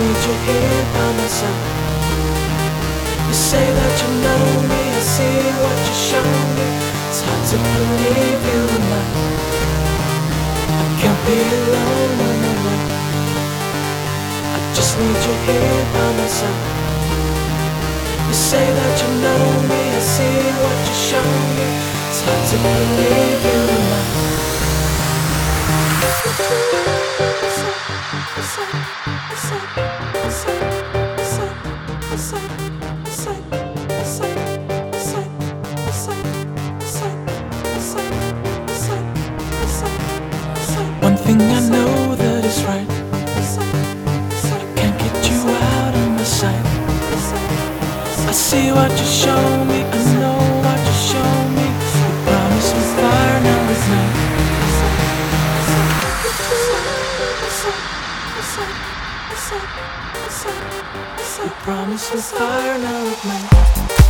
Need you here by my side. You say that you know me, I see what you show me. It's hard to believe you are mine. I can't be alone when I'm. I just need your here on my side. You say that you know me, I see what you show I see what you show me, I know what you show me. You promised me fire, now it's not. You promised me fire, now it's not.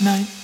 midnight.